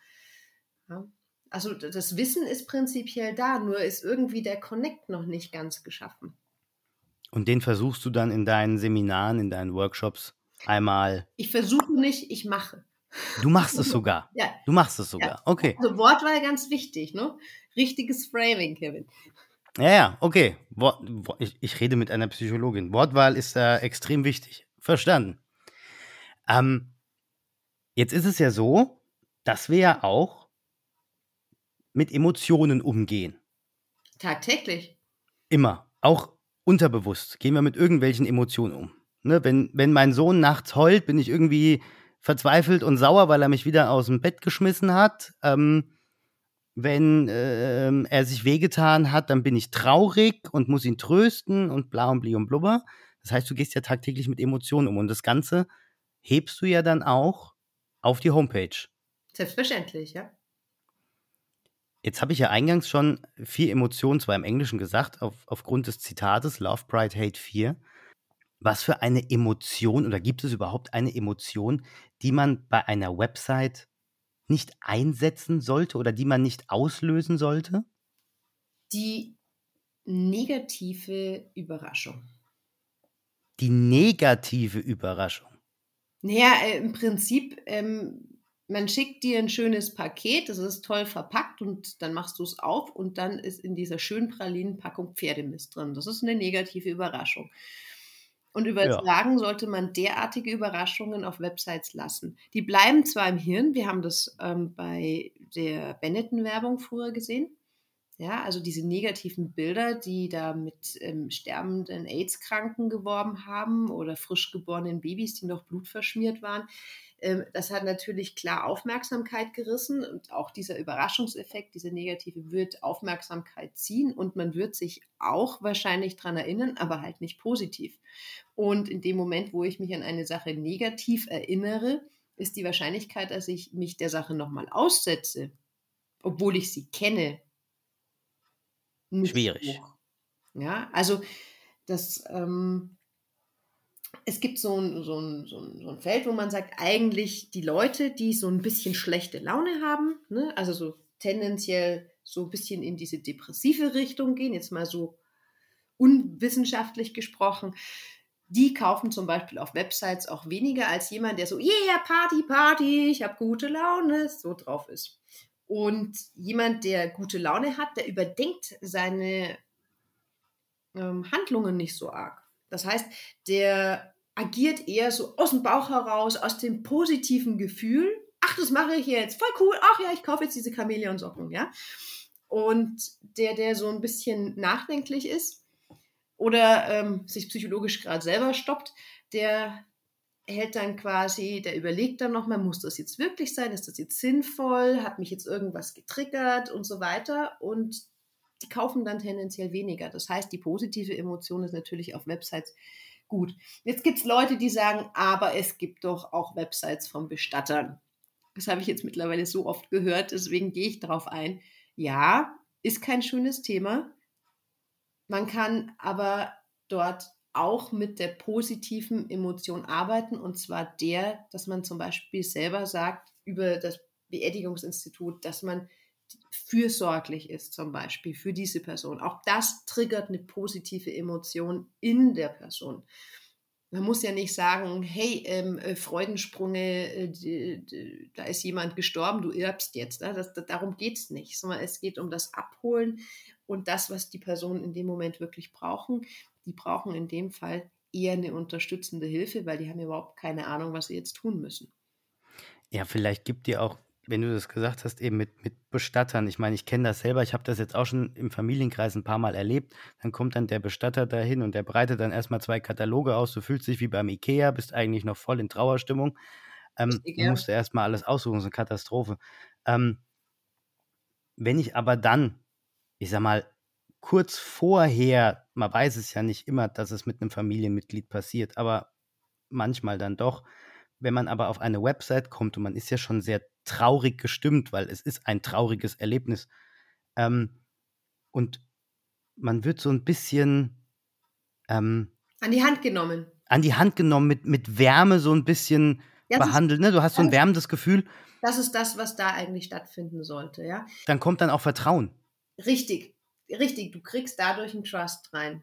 Ja. Also das Wissen ist prinzipiell da, nur ist irgendwie der Connect noch nicht ganz geschaffen. Und den versuchst du dann in deinen Seminaren, in deinen Workshops einmal. Ich versuche nicht, ich mache. Du machst es sogar. Ja. Du machst es sogar. Ja. Okay. Also Wortwahl ganz wichtig, ne? Richtiges Framing, Kevin. Ja, ja, okay. Wort, ich, ich, rede mit einer Psychologin. Wortwahl ist äh, extrem wichtig. Verstanden. Ähm, jetzt ist es ja so, dass wir ja auch mit Emotionen umgehen. Tagtäglich. Immer. Auch unterbewusst gehen wir mit irgendwelchen Emotionen um. Ne, wenn, wenn mein Sohn nachts heult, bin ich irgendwie verzweifelt und sauer, weil er mich wieder aus dem Bett geschmissen hat. Ähm, wenn äh, er sich wehgetan hat, dann bin ich traurig und muss ihn trösten und bla und bli und blubber. Das heißt, du gehst ja tagtäglich mit Emotionen um und das Ganze hebst du ja dann auch auf die Homepage. Selbstverständlich, ja. Jetzt habe ich ja eingangs schon vier Emotionen, zwar im Englischen gesagt, auf, aufgrund des Zitates Love, Pride, Hate, Fear. Was für eine Emotion oder gibt es überhaupt eine Emotion, die man bei einer Website nicht einsetzen sollte oder die man nicht auslösen sollte? Die negative Überraschung. Die negative Überraschung. Naja, äh, im Prinzip ähm, man schickt dir ein schönes Paket, das ist toll verpackt und dann machst du es auf und dann ist in dieser schönen Pralinenpackung Pferdemist drin. Das ist eine negative Überraschung. Und übertragen ja. sollte man derartige Überraschungen auf Websites lassen. Die bleiben zwar im Hirn, wir haben das ähm, bei der Benetton-Werbung früher gesehen. Ja, also diese negativen Bilder, die da mit ähm, sterbenden AIDS-Kranken geworben haben oder frisch geborenen Babys, die noch blutverschmiert waren, das hat natürlich klar Aufmerksamkeit gerissen und auch dieser Überraschungseffekt, diese negative, wird Aufmerksamkeit ziehen und man wird sich auch wahrscheinlich daran erinnern, aber halt nicht positiv. Und in dem Moment, wo ich mich an eine Sache negativ erinnere, ist die Wahrscheinlichkeit, dass ich mich der Sache nochmal aussetze, obwohl ich sie kenne, schwierig. Hoch. Ja, also das, ähm, es gibt so ein, so, ein, so, ein, so ein Feld, wo man sagt, eigentlich die Leute, die so ein bisschen schlechte Laune haben, ne, also so tendenziell so ein bisschen in diese depressive Richtung gehen, jetzt mal so unwissenschaftlich gesprochen, die kaufen zum Beispiel auf Websites auch weniger als jemand, der so, yeah, Party, Party, ich habe gute Laune, so drauf ist. Und jemand, der gute Laune hat, der überdenkt seine ähm, Handlungen nicht so arg. Das heißt, der agiert eher so aus dem Bauch heraus, aus dem positiven Gefühl. Ach, das mache ich jetzt, voll cool. Ach ja, ich kaufe jetzt diese Chamäleonsocken, ja. Und der, der so ein bisschen nachdenklich ist oder ähm, sich psychologisch gerade selber stoppt, der hält dann quasi, der überlegt dann nochmal, muss das jetzt wirklich sein? Ist das jetzt sinnvoll? Hat mich jetzt irgendwas getriggert und so weiter? Und die kaufen dann tendenziell weniger. Das heißt, die positive Emotion ist natürlich auf Websites gut. Jetzt gibt es Leute, die sagen, aber es gibt doch auch Websites von Bestattern. Das habe ich jetzt mittlerweile so oft gehört, deswegen gehe ich darauf ein. Ja, ist kein schönes Thema. Man kann aber dort auch mit der positiven Emotion arbeiten und zwar der, dass man zum Beispiel selber sagt über das Beerdigungsinstitut, dass man fürsorglich ist zum Beispiel für diese Person. Auch das triggert eine positive Emotion in der Person. Man muss ja nicht sagen, hey, ähm, äh, Freudensprunge, äh, die, die, da ist jemand gestorben, du erbst jetzt. Ne? Das, das, darum geht es nicht, sondern es geht um das Abholen und das, was die Personen in dem Moment wirklich brauchen die brauchen in dem Fall eher eine unterstützende Hilfe, weil die haben überhaupt keine Ahnung, was sie jetzt tun müssen. Ja, vielleicht gibt dir auch, wenn du das gesagt hast, eben mit, mit Bestattern. Ich meine, ich kenne das selber, ich habe das jetzt auch schon im Familienkreis ein paar Mal erlebt. Dann kommt dann der Bestatter dahin und der breitet dann erstmal zwei Kataloge aus. Du fühlst dich wie beim Ikea, bist eigentlich noch voll in Trauerstimmung. Ähm, ja. musst du erstmal alles aussuchen, so eine Katastrophe. Ähm, wenn ich aber dann, ich sag mal, kurz vorher, man weiß es ja nicht immer, dass es mit einem Familienmitglied passiert, aber manchmal dann doch. Wenn man aber auf eine Website kommt und man ist ja schon sehr traurig gestimmt, weil es ist ein trauriges Erlebnis. Ähm, und man wird so ein bisschen ähm, an die Hand genommen. An die Hand genommen, mit, mit Wärme so ein bisschen ja, behandelt. Ne? Du hast so ein wärmendes Gefühl. Das ist das, was da eigentlich stattfinden sollte, ja. Dann kommt dann auch Vertrauen. Richtig richtig, du kriegst dadurch einen Trust rein.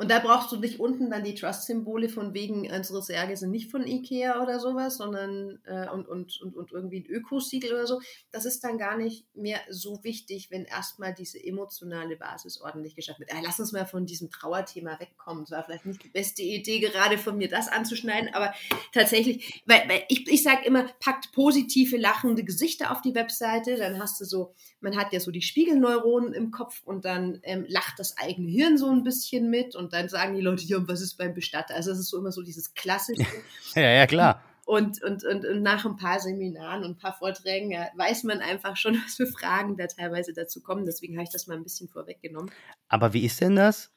Und da brauchst du nicht unten dann die Trust-Symbole von wegen, unsere Särge sind nicht von Ikea oder sowas, sondern äh, und, und, und, und irgendwie ein Ökosiegel oder so. Das ist dann gar nicht mehr so wichtig, wenn erstmal diese emotionale Basis ordentlich geschafft wird. Äh, lass uns mal von diesem Trauerthema wegkommen. Es war vielleicht nicht die beste Idee, gerade von mir das anzuschneiden, aber tatsächlich, weil, weil ich, ich sage immer, packt positive, lachende Gesichter auf die Webseite, dann hast du so, man hat ja so die Spiegelneuronen im Kopf und dann ähm, lacht das eigene Hirn so ein bisschen mit und und dann sagen die Leute, ja, und was ist beim Bestatter? Also es ist so immer so dieses klassische. ja, ja, klar. Und, und, und, und, nach ein paar Seminaren und ein paar Vorträgen ja, weiß man einfach schon, was für Fragen da teilweise dazu kommen. Deswegen habe ich das mal ein bisschen vorweggenommen. Aber wie ist denn das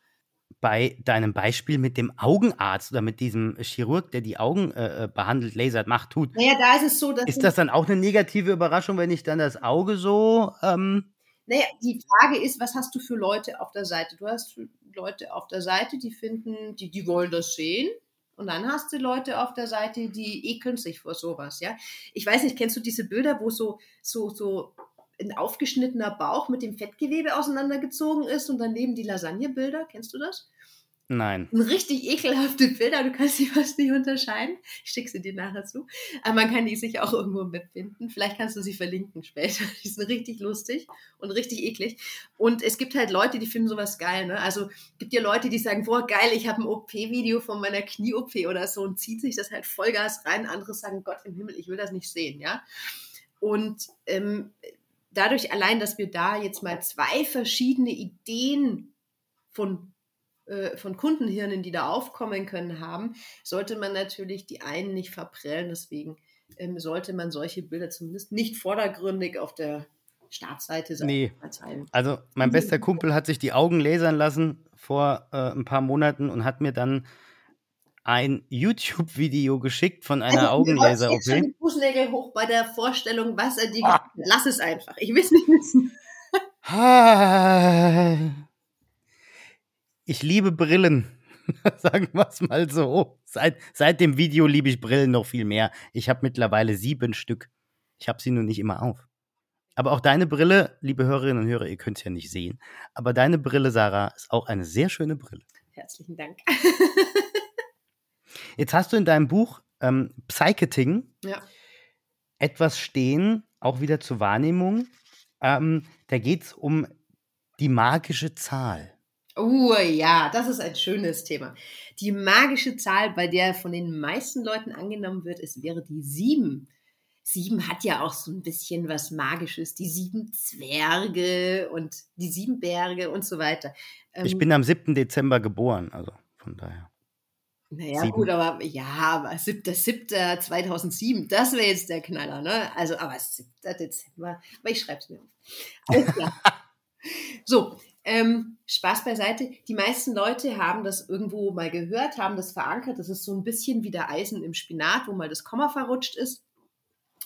bei deinem Beispiel mit dem Augenarzt oder mit diesem Chirurg, der die Augen äh, äh behandelt, lasert, macht, tut? Naja, da ist es so, dass. Ist das dann auch eine negative Überraschung, wenn ich dann das Auge so. Ähm naja, die Frage ist, was hast du für Leute auf der Seite? Du hast Leute auf der Seite, die finden, die, die wollen das sehen. Und dann hast du Leute auf der Seite, die ekeln sich vor sowas, ja. Ich weiß nicht, kennst du diese Bilder, wo so, so, so ein aufgeschnittener Bauch mit dem Fettgewebe auseinandergezogen ist und daneben die Lasagnebilder? Kennst du das? Nein. Richtig ekelhafte Bilder, du kannst sie fast nicht unterscheiden. Ich schicke sie dir nachher zu. Aber man kann die sich auch irgendwo im Web finden. Vielleicht kannst du sie verlinken später. Die sind richtig lustig und richtig eklig. Und es gibt halt Leute, die finden sowas geil. Ne? Also gibt ja Leute, die sagen, boah, geil, ich habe ein OP-Video von meiner Knie-OP oder so und zieht sich das halt Vollgas rein. Andere sagen, Gott im Himmel, ich will das nicht sehen. ja. Und ähm, dadurch allein, dass wir da jetzt mal zwei verschiedene Ideen von, äh, von Kundenhirnen, die da aufkommen können, haben, sollte man natürlich die einen nicht verprellen. Deswegen ähm, sollte man solche Bilder zumindest nicht vordergründig auf der Startseite sein. Nee. Also mein bester Kumpel hat sich die Augen lasern lassen vor äh, ein paar Monaten und hat mir dann ein YouTube-Video geschickt von einer also, Augenlaser-OP. Ich die Fußnägel hoch bei der Vorstellung, was er dir ah. Lass es einfach. Ich will es nicht wissen. Ich liebe Brillen. Sagen wir es mal so. Seit, seit dem Video liebe ich Brillen noch viel mehr. Ich habe mittlerweile sieben Stück. Ich habe sie nur nicht immer auf. Aber auch deine Brille, liebe Hörerinnen und Hörer, ihr könnt es ja nicht sehen, aber deine Brille, Sarah, ist auch eine sehr schöne Brille. Herzlichen Dank. Jetzt hast du in deinem Buch ähm, Psycheting ja. etwas stehen, auch wieder zur Wahrnehmung. Ähm, da geht es um die magische Zahl. Oh ja, das ist ein schönes Thema. Die magische Zahl, bei der von den meisten Leuten angenommen wird, es wäre die sieben. Sieben hat ja auch so ein bisschen was Magisches. Die sieben Zwerge und die sieben Berge und so weiter. Ähm, ich bin am 7. Dezember geboren, also von daher. Naja, Sieben. gut, aber ja, aber 7.7.2007, das wäre jetzt der Knaller, ne? Also, aber 7. Dezember, aber ich schreibe es mir auf. Alles klar. so, ähm, Spaß beiseite. Die meisten Leute haben das irgendwo mal gehört, haben das verankert. Das ist so ein bisschen wie der Eisen im Spinat, wo mal das Komma verrutscht ist.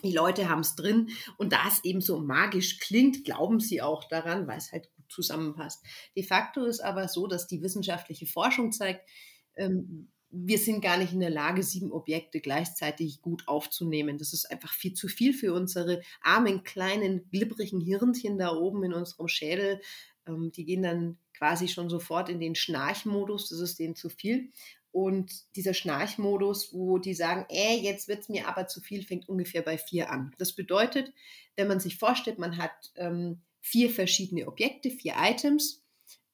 Die Leute haben es drin und da es eben so magisch klingt, glauben sie auch daran, weil es halt gut zusammenpasst. De facto ist aber so, dass die wissenschaftliche Forschung zeigt, ähm, wir sind gar nicht in der Lage, sieben Objekte gleichzeitig gut aufzunehmen. Das ist einfach viel zu viel für unsere armen, kleinen, glibbrigen Hirnchen da oben in unserem Schädel. Ähm, die gehen dann quasi schon sofort in den Schnarchmodus. Das ist denen zu viel. Und dieser Schnarchmodus, wo die sagen, äh, jetzt wird es mir aber zu viel, fängt ungefähr bei vier an. Das bedeutet, wenn man sich vorstellt, man hat ähm, vier verschiedene Objekte, vier Items,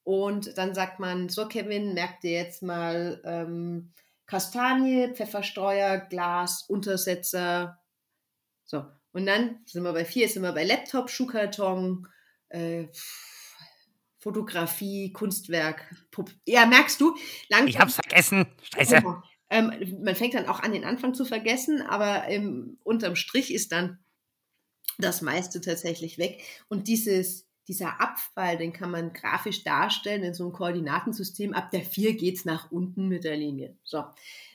und dann sagt man, so Kevin, merk dir jetzt mal ähm, Kastanie, Pfefferstreuer, Glas, Untersetzer. So, und dann sind wir bei vier, sind wir bei Laptop, Schuhkarton, äh, Fotografie, Kunstwerk. Pup ja, merkst du? Langsam, ich hab's vergessen. Scheiße. Genau. Ähm, man fängt dann auch an, den Anfang zu vergessen, aber ähm, unterm Strich ist dann das meiste tatsächlich weg. Und dieses dieser Abfall, den kann man grafisch darstellen in so einem Koordinatensystem. Ab der 4 geht es nach unten mit der Linie. So.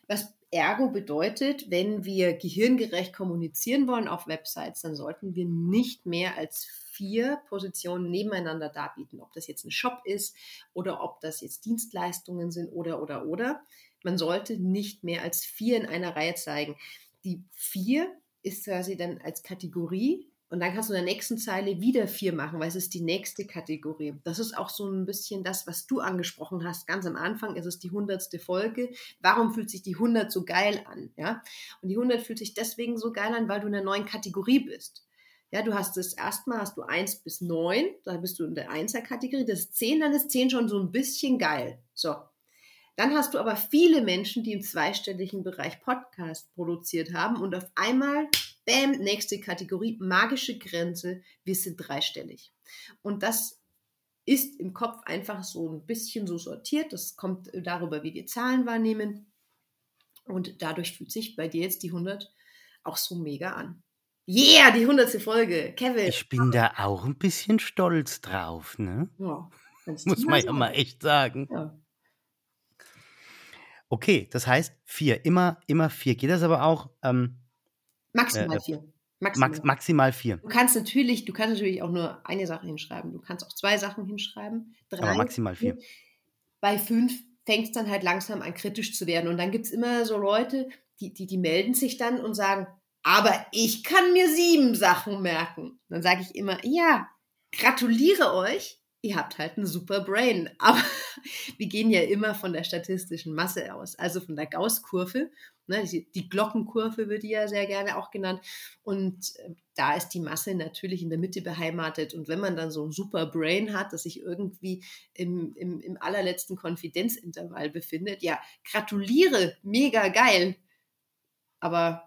Was ergo bedeutet, wenn wir gehirngerecht kommunizieren wollen auf Websites, dann sollten wir nicht mehr als vier Positionen nebeneinander darbieten. Ob das jetzt ein Shop ist oder ob das jetzt Dienstleistungen sind oder, oder, oder. Man sollte nicht mehr als vier in einer Reihe zeigen. Die vier ist quasi dann als Kategorie und dann kannst du in der nächsten Zeile wieder vier machen, weil es ist die nächste Kategorie. Das ist auch so ein bisschen das, was du angesprochen hast. Ganz am Anfang ist es die hundertste Folge. Warum fühlt sich die 100 so geil an? Ja? Und die 100 fühlt sich deswegen so geil an, weil du in einer neuen Kategorie bist. Ja, du hast es erstmal, hast du 1 bis 9, da bist du in der 1er Kategorie, das ist 10, dann ist 10 schon so ein bisschen geil. So. Dann hast du aber viele Menschen, die im zweistelligen Bereich Podcast produziert haben und auf einmal Bam, nächste Kategorie, magische Grenze, wir sind dreistellig. Und das ist im Kopf einfach so ein bisschen so sortiert. Das kommt darüber, wie wir Zahlen wahrnehmen. Und dadurch fühlt sich bei dir jetzt die 100 auch so mega an. Yeah, die 100. Folge. Kevin. Ich bin da auch ein bisschen stolz drauf, ne? Ja. Muss man ja mal echt sagen. Ja. Okay, das heißt vier, immer, immer vier. Geht das aber auch ähm, Maximal äh, vier. Maximal. Max, maximal vier. Du kannst natürlich, du kannst natürlich auch nur eine Sache hinschreiben. Du kannst auch zwei Sachen hinschreiben. Drei. Aber maximal vier. Bei fünf fängt es dann halt langsam an, kritisch zu werden. Und dann gibt es immer so Leute, die, die, die melden sich dann und sagen, aber ich kann mir sieben Sachen merken. Dann sage ich immer, ja, gratuliere euch, ihr habt halt ein super Brain. Aber wir gehen ja immer von der statistischen Masse aus, also von der Gauss-Kurve. Ne, die, Glockenkurve wird die ja sehr gerne auch genannt. Und äh, da ist die Masse natürlich in der Mitte beheimatet. Und wenn man dann so ein super Brain hat, das sich irgendwie im, im, im allerletzten Konfidenzintervall befindet, ja, gratuliere, mega geil. Aber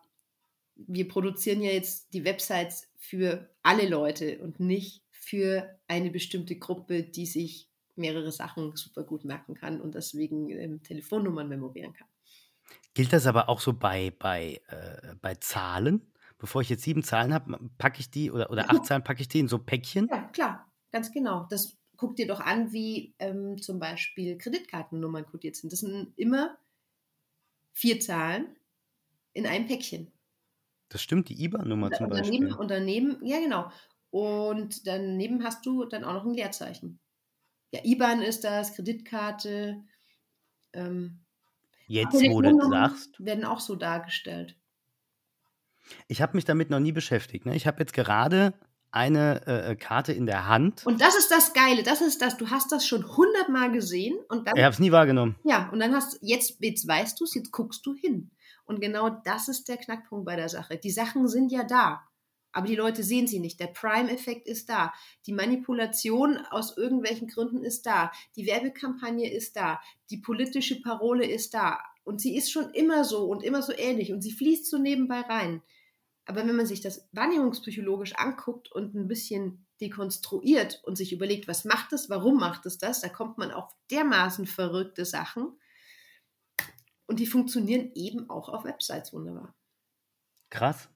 wir produzieren ja jetzt die Websites für alle Leute und nicht für eine bestimmte Gruppe, die sich mehrere Sachen super gut merken kann und deswegen ähm, Telefonnummern memorieren kann. Gilt das aber auch so bei, bei, äh, bei Zahlen? Bevor ich jetzt sieben Zahlen habe, packe ich die oder, oder acht Zahlen packe ich die in so Päckchen? Ja, klar, ganz genau. Das guck dir doch an, wie ähm, zum Beispiel Kreditkartennummern kodiert sind. Das sind immer vier Zahlen in einem Päckchen. Das stimmt, die IBAN-Nummer zum und daneben, Beispiel. Und daneben, ja genau. Und daneben hast du dann auch noch ein Leerzeichen. Ja, IBAN ist das, Kreditkarte. Ähm, Jetzt, wo du das sagst. Werden auch so dargestellt. Ich habe mich damit noch nie beschäftigt. Ne? Ich habe jetzt gerade eine äh, Karte in der Hand. Und das ist das Geile, das ist das, du hast das schon hundertmal gesehen und dann. Ich habe es nie wahrgenommen. Ja, und dann hast jetzt, jetzt weißt du es, jetzt guckst du hin. Und genau das ist der Knackpunkt bei der Sache. Die Sachen sind ja da, aber die Leute sehen sie nicht. Der Prime-Effekt ist da. Die Manipulation aus irgendwelchen Gründen ist da. Die Werbekampagne ist da. Die politische Parole ist da. Und sie ist schon immer so und immer so ähnlich und sie fließt so nebenbei rein. Aber wenn man sich das wahrnehmungspsychologisch anguckt und ein bisschen dekonstruiert und sich überlegt, was macht es, warum macht es das, da kommt man auf dermaßen verrückte Sachen. Und die funktionieren eben auch auf Websites wunderbar. Krass.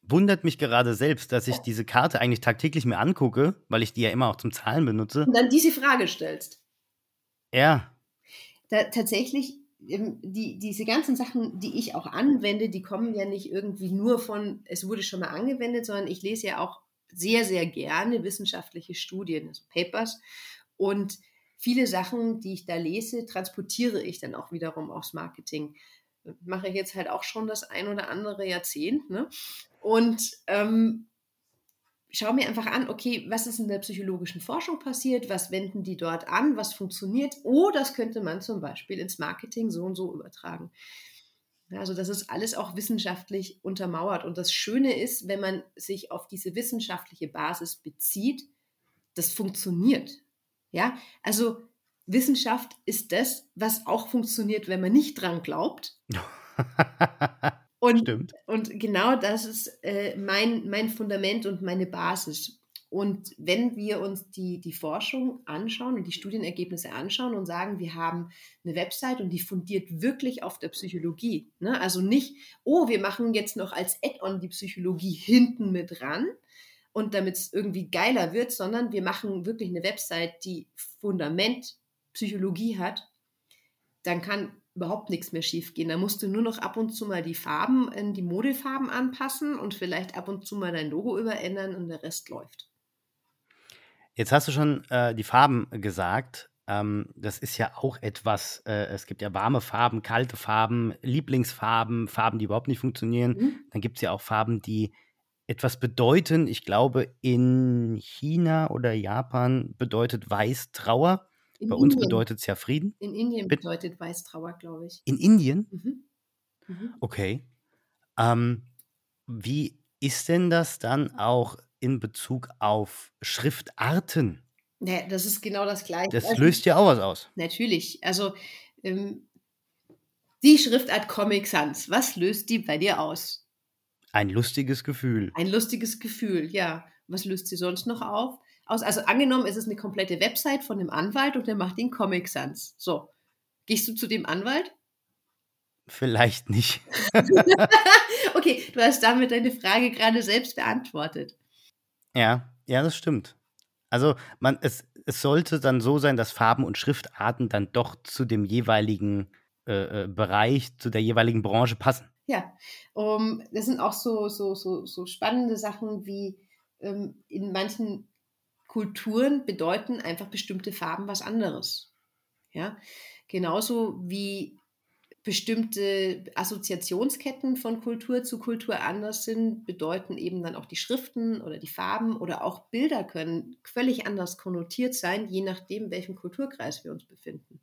Wundert mich gerade selbst, dass ich diese Karte eigentlich tagtäglich mir angucke, weil ich die ja immer auch zum Zahlen benutze. Und dann diese Frage stellst. Ja. Da, tatsächlich die, diese ganzen Sachen, die ich auch anwende, die kommen ja nicht irgendwie nur von, es wurde schon mal angewendet, sondern ich lese ja auch sehr, sehr gerne wissenschaftliche Studien, also Papers. Und viele Sachen, die ich da lese, transportiere ich dann auch wiederum aufs Marketing. Mache ich jetzt halt auch schon das ein oder andere Jahrzehnt. Ne? Und ähm, schau mir einfach an, okay, was ist in der psychologischen Forschung passiert, was wenden die dort an, was funktioniert. Oh, das könnte man zum Beispiel ins Marketing so und so übertragen. Also das ist alles auch wissenschaftlich untermauert. Und das Schöne ist, wenn man sich auf diese wissenschaftliche Basis bezieht, das funktioniert. Ja, also Wissenschaft ist das, was auch funktioniert, wenn man nicht dran glaubt. Und, Stimmt. und genau das ist äh, mein, mein Fundament und meine Basis. Und wenn wir uns die, die Forschung anschauen und die Studienergebnisse anschauen und sagen, wir haben eine Website und die fundiert wirklich auf der Psychologie. Ne? Also nicht, oh, wir machen jetzt noch als Add-on die Psychologie hinten mit ran und damit es irgendwie geiler wird, sondern wir machen wirklich eine Website, die Fundament Psychologie hat, dann kann überhaupt nichts mehr schief gehen. Da musst du nur noch ab und zu mal die Farben, in die Modefarben anpassen und vielleicht ab und zu mal dein Logo überändern und der Rest läuft. Jetzt hast du schon äh, die Farben gesagt. Ähm, das ist ja auch etwas, äh, es gibt ja warme Farben, kalte Farben, Lieblingsfarben, Farben, die überhaupt nicht funktionieren. Mhm. Dann gibt es ja auch Farben, die etwas bedeuten. Ich glaube, in China oder Japan bedeutet Weiß Trauer. In Bei uns bedeutet es ja Frieden. In Indien bedeutet Weißtrauer, glaube ich. In Indien? Mhm. Mhm. Okay. Ähm, wie ist denn das dann auch in Bezug auf Schriftarten? Ja, das ist genau das Gleiche. Das also, löst ja auch was aus. Natürlich. Also ähm, die Schriftart Comic Sans, was löst die bei dir aus? Ein lustiges Gefühl. Ein lustiges Gefühl, ja. Was löst sie sonst noch auf? aus. Also angenommen, es ist eine komplette Website von einem Anwalt und der macht den Comic Sans. So, gehst du zu dem Anwalt? Vielleicht nicht. okay, du hast damit deine Frage gerade selbst beantwortet. Ja, ja, das stimmt. Also man, es, es sollte dann so sein, dass Farben und Schriftarten dann doch zu dem jeweiligen äh, äh Bereich, zu der jeweiligen Branche passen. Ja, um, das sind auch so, so, so, so spannende Sachen wie ähm, in manchen Kulturen bedeuten einfach bestimmte Farben was anderes. Ja, genauso wie bestimmte Assoziationsketten von Kultur zu Kultur anders sind, bedeuten eben dann auch die Schriften oder die Farben oder auch Bilder können völlig anders konnotiert sein, je nachdem, welchem Kulturkreis wir uns befinden.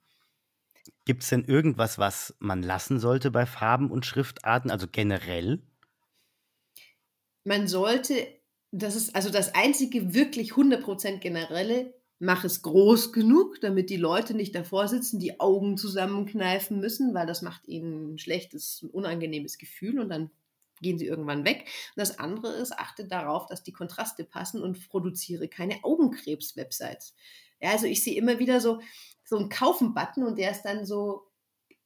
Gibt es denn irgendwas, was man lassen sollte bei Farben und Schriftarten, also generell? Man sollte das ist also das einzige wirklich 100% generelle, mach es groß genug, damit die Leute nicht davor sitzen, die Augen zusammenkneifen müssen, weil das macht ihnen ein schlechtes, unangenehmes Gefühl und dann gehen sie irgendwann weg. Und das andere ist, achte darauf, dass die Kontraste passen und produziere keine Augenkrebs-Websites. Ja, also ich sehe immer wieder so, so einen Kaufen-Button und der ist dann so,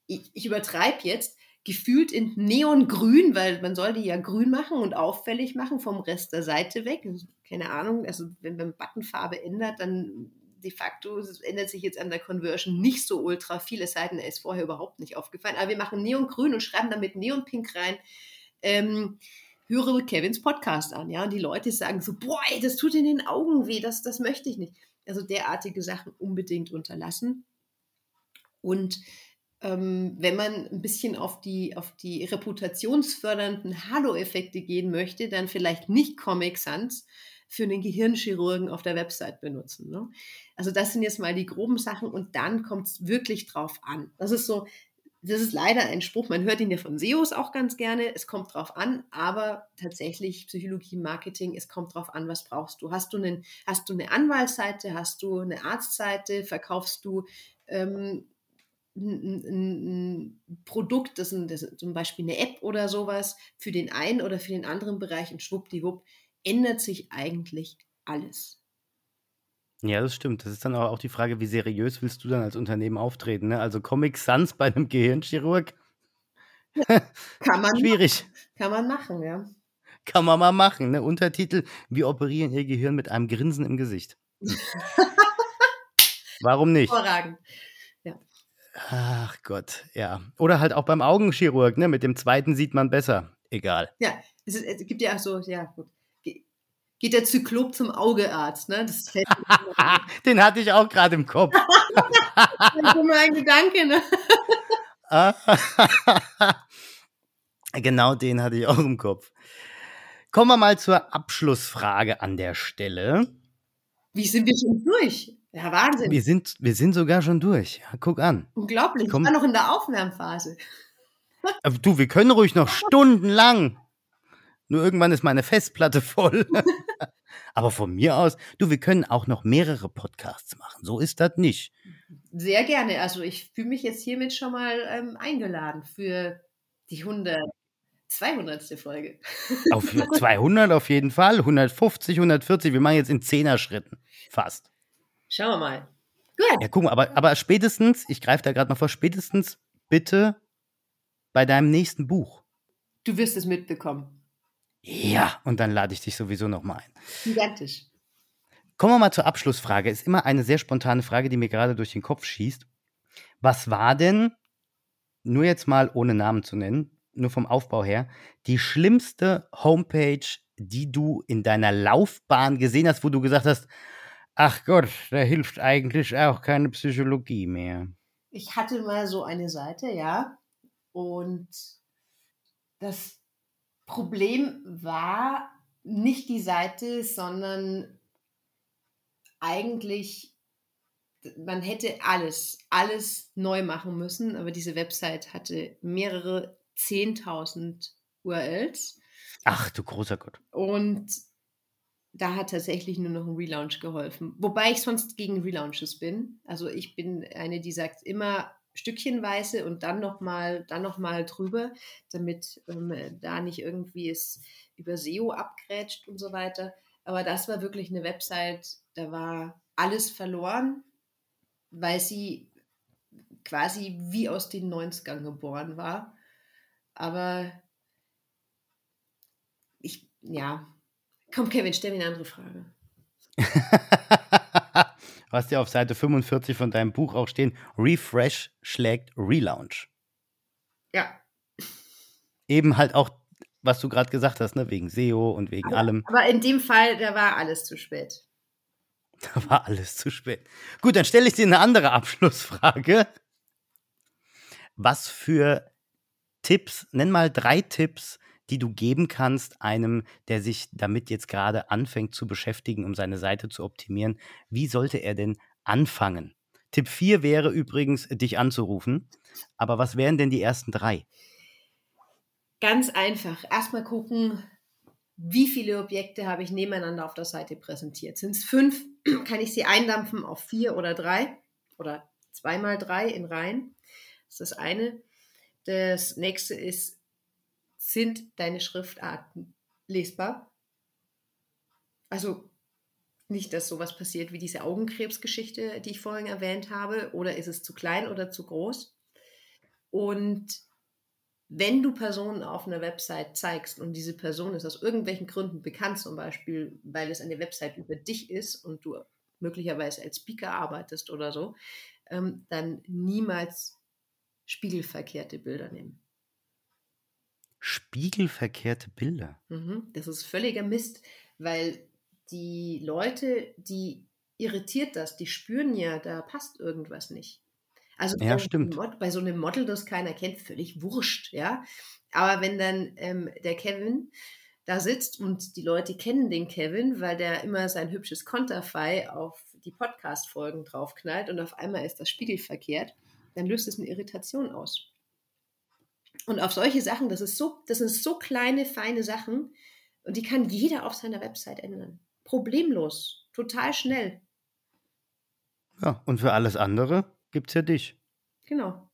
ich, ich übertreibe jetzt, gefühlt in Neongrün, weil man soll die ja grün machen und auffällig machen vom Rest der Seite weg. Keine Ahnung, also wenn man Buttonfarbe ändert, dann de facto ändert sich jetzt an der Conversion nicht so ultra viel, es sei denn, er ist vorher überhaupt nicht aufgefallen. Aber wir machen Neongrün und schreiben damit Neonpink rein. Ähm, höre Kevins Podcast an, ja, und die Leute sagen so, boah, ey, das tut in den Augen weh, das, das möchte ich nicht. Also derartige Sachen unbedingt unterlassen. Und ähm, wenn man ein bisschen auf die, auf die reputationsfördernden Halo-Effekte gehen möchte, dann vielleicht nicht Comic Sans für einen Gehirnchirurgen auf der Website benutzen. Ne? Also das sind jetzt mal die groben Sachen und dann kommt es wirklich drauf an. Das ist so, das ist leider ein Spruch, man hört ihn ja von SEOs auch ganz gerne, es kommt drauf an, aber tatsächlich Psychologie, Marketing, es kommt drauf an, was brauchst du. Hast du, einen, hast du eine Anwaltsseite, hast du eine Arztseite, verkaufst du ähm, ein, ein, Produkt, das, ist zum Beispiel eine App oder sowas, für den einen oder für den anderen Bereich und schwuppdiwupp ändert sich eigentlich alles. Ja, das stimmt. Das ist dann auch die Frage, wie seriös willst du dann als Unternehmen auftreten? Ne? Also Comic Sans bei einem Gehirnchirurg? Ja, kann man Schwierig. Machen. Kann man machen, ja. Kann man mal machen. Ne? Untertitel, wir operieren Ihr Gehirn mit einem Grinsen im Gesicht. Warum nicht? Hervorragend. Ach Gott, ja. Oder halt auch beim Augenchirurg, ne? Mit dem zweiten sieht man besser. Egal. Ja, es, ist, es gibt ja auch so, ja, gut. Geht der Zyklop zum Augearzt, ne? Das fällt Den hatte ich auch gerade im Kopf. das ist immer ein Gedanke, ne? genau den hatte ich auch im Kopf. Kommen wir mal zur Abschlussfrage an der Stelle. Wie sind wir schon durch? Ja, Wahnsinn. Wir sind, wir sind sogar schon durch. Ja, guck an. Unglaublich. Komm. Ich war noch in der Aufwärmphase. Äh, du, wir können ruhig noch stundenlang. Nur irgendwann ist meine Festplatte voll. Aber von mir aus, du, wir können auch noch mehrere Podcasts machen. So ist das nicht. Sehr gerne. Also ich fühle mich jetzt hiermit schon mal ähm, eingeladen für die 100, 200. Folge. Auf 200 auf jeden Fall, 150, 140. Wir machen jetzt in 10er Schritten. Fast. Schauen wir mal. Gut. Ja, guck mal, aber, aber spätestens, ich greife da gerade mal vor, spätestens bitte bei deinem nächsten Buch. Du wirst es mitbekommen. Ja, und dann lade ich dich sowieso nochmal ein. Gigantisch. Kommen wir mal zur Abschlussfrage. Ist immer eine sehr spontane Frage, die mir gerade durch den Kopf schießt. Was war denn, nur jetzt mal ohne Namen zu nennen, nur vom Aufbau her, die schlimmste Homepage, die du in deiner Laufbahn gesehen hast, wo du gesagt hast, Ach Gott, da hilft eigentlich auch keine Psychologie mehr. Ich hatte mal so eine Seite, ja. Und das Problem war nicht die Seite, sondern eigentlich, man hätte alles, alles neu machen müssen, aber diese Website hatte mehrere 10.000 URLs. Ach du großer Gott. Und da hat tatsächlich nur noch ein Relaunch geholfen. Wobei ich sonst gegen Relaunches bin. Also ich bin eine, die sagt immer stückchenweise und dann nochmal noch drüber, damit ähm, da nicht irgendwie es über SEO abgrätscht und so weiter. Aber das war wirklich eine Website, da war alles verloren, weil sie quasi wie aus den 90ern geboren war. Aber ich, ja, Komm, Kevin, stell mir eine andere Frage. Was ja auf Seite 45 von deinem Buch auch stehen, Refresh schlägt Relaunch. Ja. Eben halt auch, was du gerade gesagt hast, ne? wegen SEO und wegen aber, allem. Aber in dem Fall, da war alles zu spät. Da war alles zu spät. Gut, dann stelle ich dir eine andere Abschlussfrage. Was für Tipps, nenn mal drei Tipps, die du geben kannst einem, der sich damit jetzt gerade anfängt zu beschäftigen, um seine Seite zu optimieren? Wie sollte er denn anfangen? Tipp 4 wäre übrigens, dich anzurufen. Aber was wären denn die ersten drei? Ganz einfach. Erstmal gucken, wie viele Objekte habe ich nebeneinander auf der Seite präsentiert. Sind es fünf? Kann ich sie eindampfen auf vier oder drei? Oder zweimal drei in Reihen? Das ist das eine. Das nächste ist, sind deine Schriftarten lesbar? Also nicht, dass sowas passiert wie diese Augenkrebsgeschichte, die ich vorhin erwähnt habe, oder ist es zu klein oder zu groß? Und wenn du Personen auf einer Website zeigst und diese Person ist aus irgendwelchen Gründen bekannt, zum Beispiel, weil es eine Website über dich ist und du möglicherweise als Speaker arbeitest oder so, ähm, dann niemals spiegelverkehrte Bilder nehmen. Spiegelverkehrte Bilder? Mhm, das ist völliger Mist, weil die Leute, die irritiert das, die spüren ja, da passt irgendwas nicht. Also ja, bei, bei so einem Model, das keiner kennt, völlig wurscht, ja. Aber wenn dann ähm, der Kevin da sitzt und die Leute kennen den Kevin, weil der immer sein hübsches Konterfei auf die Podcast-Folgen draufknallt und auf einmal ist das spiegelverkehrt, dann löst es eine Irritation aus. Und auf solche Sachen, das ist so, das sind so kleine, feine Sachen und die kann jeder auf seiner Website ändern. Problemlos, total schnell. Ja, und für alles andere gibt es ja dich. Genau.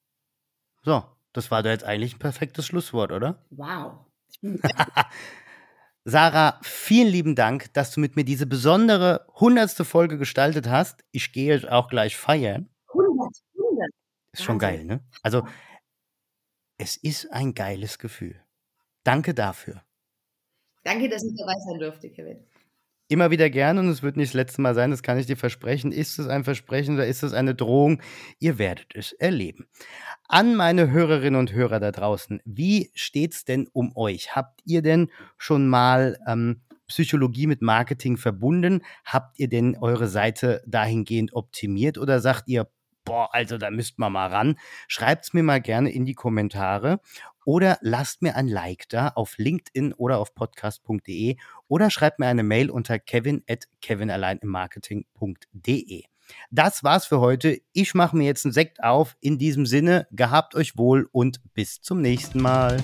So, das war da jetzt eigentlich ein perfektes Schlusswort, oder? Wow. Sarah, vielen lieben Dank, dass du mit mir diese besondere hundertste Folge gestaltet hast. Ich gehe auch gleich feiern. 100, 100. Ist schon geil, ne? Also, es ist ein geiles Gefühl. Danke dafür. Danke, dass ich dabei sein durfte, Kevin. Immer wieder gern und es wird nicht das letzte Mal sein, das kann ich dir versprechen. Ist es ein Versprechen oder ist es eine Drohung? Ihr werdet es erleben. An meine Hörerinnen und Hörer da draußen, wie steht's denn um euch? Habt ihr denn schon mal ähm, Psychologie mit Marketing verbunden? Habt ihr denn eure Seite dahingehend optimiert oder sagt ihr, boah, also da müsst man mal ran? Schreibt's mir mal gerne in die Kommentare oder lasst mir ein Like da auf LinkedIn oder auf podcast.de oder schreibt mir eine Mail unter kevin at kevinalleinimmarketing.de. Das war's für heute. Ich mache mir jetzt einen Sekt auf. In diesem Sinne, gehabt euch wohl und bis zum nächsten Mal.